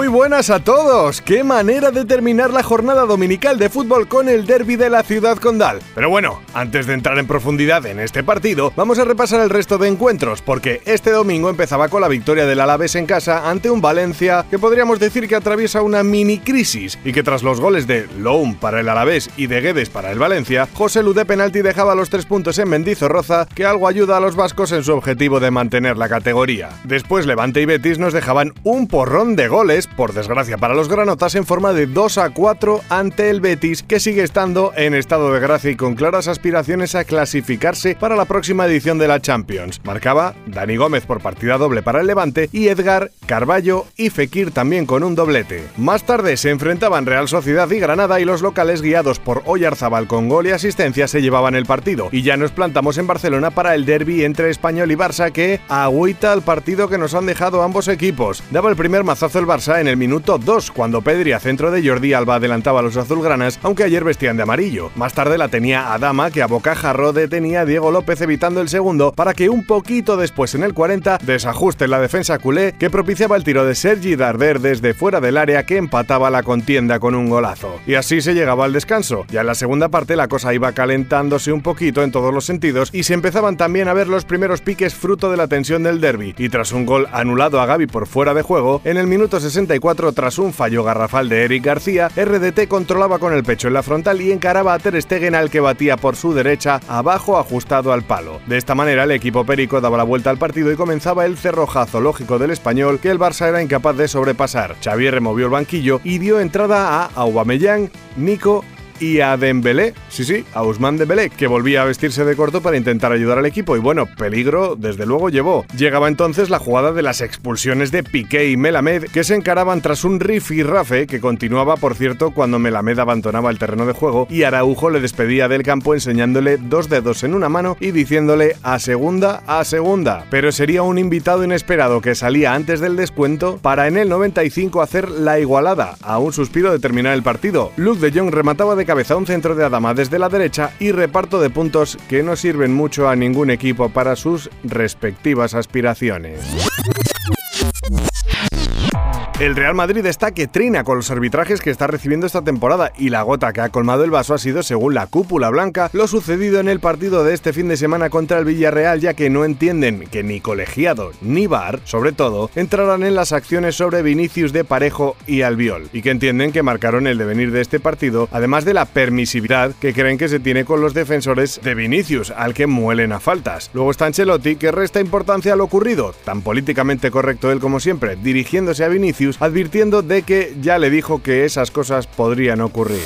Muy buenas a todos. Qué manera de terminar la jornada dominical de fútbol con el derby de la ciudad condal. Pero bueno, antes de entrar en profundidad en este partido, vamos a repasar el resto de encuentros, porque este domingo empezaba con la victoria del Alavés en casa ante un Valencia que podríamos decir que atraviesa una mini crisis y que tras los goles de Loum para el Alavés y de Guedes para el Valencia, José Lu de penalti dejaba los tres puntos en Mendizorroza, que algo ayuda a los vascos en su objetivo de mantener la categoría. Después Levante y Betis nos dejaban un porrón de goles por desgracia para los granotas, en forma de 2 a 4 ante el Betis, que sigue estando en estado de gracia y con claras aspiraciones a clasificarse para la próxima edición de la Champions. Marcaba Dani Gómez por partida doble para el Levante y Edgar, Carballo y Fekir también con un doblete. Más tarde se enfrentaban Real Sociedad y Granada y los locales guiados por Oyarzabal con gol y asistencia se llevaban el partido. Y ya nos plantamos en Barcelona para el derby entre Español y Barça que agüita al partido que nos han dejado ambos equipos. Daba el primer mazazo el Barça en el minuto 2, cuando Pedri a centro de Jordi Alba adelantaba a los azulgranas, aunque ayer vestían de amarillo. Más tarde la tenía Adama, que a bocajarro detenía a Diego López evitando el segundo, para que un poquito después en el 40 desajuste la defensa culé, que el tiro de Sergi Darder desde fuera del área que empataba la contienda con un golazo. Y así se llegaba al descanso. Ya en la segunda parte la cosa iba calentándose un poquito en todos los sentidos y se empezaban también a ver los primeros piques fruto de la tensión del derby. Y tras un gol anulado a Gaby por fuera de juego, en el minuto 64 tras un fallo garrafal de Eric García, RDT controlaba con el pecho en la frontal y encaraba a Ter Stegen al que batía por su derecha, abajo ajustado al palo. De esta manera el equipo perico daba la vuelta al partido y comenzaba el cerrojazo lógico del español que el Barça era incapaz de sobrepasar. Xavier removió el banquillo y dio entrada a Aubameyang, Nico y a Dembélé, sí, sí, a Ousmane Dembélé, que volvía a vestirse de corto para intentar ayudar al equipo y bueno, peligro desde luego llevó. Llegaba entonces la jugada de las expulsiones de Piqué y Melamed que se encaraban tras un riff y rafe que continuaba, por cierto, cuando Melamed abandonaba el terreno de juego y Araujo le despedía del campo enseñándole dos dedos en una mano y diciéndole a segunda, a segunda. Pero sería un invitado inesperado que salía antes del descuento para en el 95 hacer la igualada, a un suspiro de terminar el partido. Luke de Jong remataba de cabeza un centro de Adama desde la derecha y reparto de puntos que no sirven mucho a ningún equipo para sus respectivas aspiraciones. El Real Madrid está que trina con los arbitrajes que está recibiendo esta temporada y la gota que ha colmado el vaso ha sido, según la cúpula blanca, lo sucedido en el partido de este fin de semana contra el Villarreal, ya que no entienden que ni colegiado ni VAR, sobre todo, entrarán en las acciones sobre Vinicius de Parejo y Albiol, y que entienden que marcaron el devenir de este partido, además de la permisividad que creen que se tiene con los defensores de Vinicius, al que muelen a faltas. Luego está Ancelotti, que resta importancia a lo ocurrido, tan políticamente correcto él como siempre, dirigiéndose a Vinicius advirtiendo de que ya le dijo que esas cosas podrían ocurrir.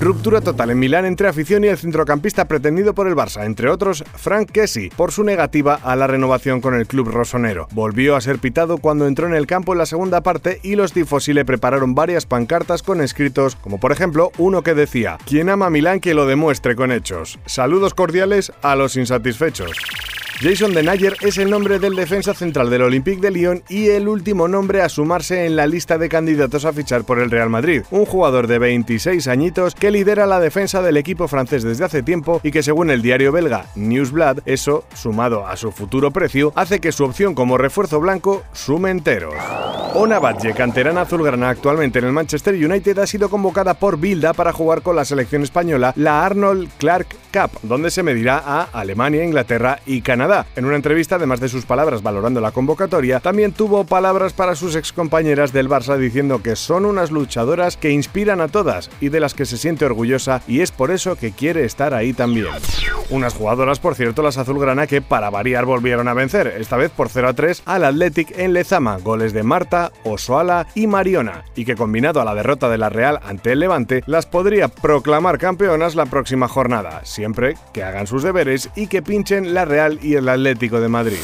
Ruptura total en Milán entre afición y el centrocampista pretendido por el Barça, entre otros Frank Kessi, por su negativa a la renovación con el club rosonero. Volvió a ser pitado cuando entró en el campo en la segunda parte y los tifosi le prepararon varias pancartas con escritos, como por ejemplo uno que decía: Quien ama a Milán que lo demuestre con hechos. Saludos cordiales a los insatisfechos. Jason Denayer es el nombre del defensa central del Olympique de Lyon y el último nombre a sumarse en la lista de candidatos a fichar por el Real Madrid. Un jugador de 26 añitos que lidera la defensa del equipo francés desde hace tiempo y que según el diario belga Newsblad, eso, sumado a su futuro precio, hace que su opción como refuerzo blanco sume enteros. Ona Badge, canterana azulgrana actualmente en el Manchester United, ha sido convocada por Bilda para jugar con la selección española la Arnold Clark Cup, donde se medirá a Alemania, Inglaterra y Canadá. En una entrevista, además de sus palabras valorando la convocatoria, también tuvo palabras para sus excompañeras del Barça diciendo que son unas luchadoras que inspiran a todas y de las que se siente orgullosa y es por eso que quiere estar ahí también. Unas jugadoras, por cierto, las azulgrana que para variar volvieron a vencer, esta vez por 0 a 3 al Athletic en Lezama, goles de Marta, Osoala y Mariona, y que combinado a la derrota de la Real ante el Levante, las podría proclamar campeonas la próxima jornada, siempre que hagan sus deberes y que pinchen la Real y el Atlético de Madrid.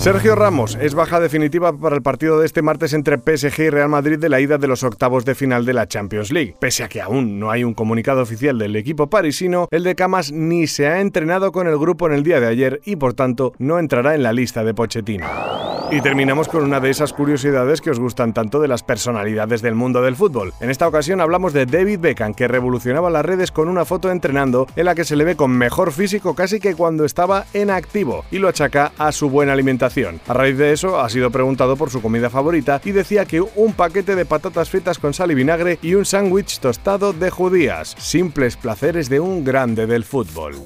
Sergio Ramos es baja definitiva para el partido de este martes entre PSG y Real Madrid de la ida de los octavos de final de la Champions League. Pese a que aún no hay un comunicado oficial del equipo parisino, el de Camas ni se ha entrenado con el grupo en el día de ayer y por tanto no entrará en la lista de Pochettino. Y terminamos con una de esas curiosidades que os gustan tanto de las personalidades del mundo del fútbol. En esta ocasión hablamos de David Beckham, que revolucionaba las redes con una foto entrenando en la que se le ve con mejor físico casi que cuando estaba en activo, y lo achaca a su buena alimentación. A raíz de eso, ha sido preguntado por su comida favorita y decía que un paquete de patatas fritas con sal y vinagre y un sándwich tostado de judías. Simples placeres de un grande del fútbol.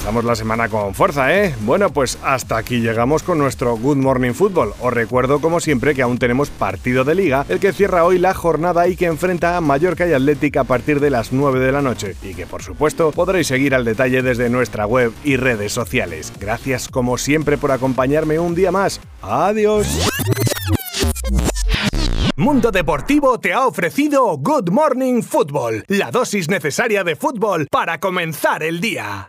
Comenzamos la semana con fuerza, ¿eh? Bueno, pues hasta aquí llegamos con nuestro Good Morning Football. Os recuerdo, como siempre, que aún tenemos partido de liga, el que cierra hoy la jornada y que enfrenta a Mallorca y Atlético a partir de las 9 de la noche. Y que, por supuesto, podréis seguir al detalle desde nuestra web y redes sociales. Gracias, como siempre, por acompañarme un día más. Adiós. Mundo Deportivo te ha ofrecido Good Morning Football, la dosis necesaria de fútbol para comenzar el día.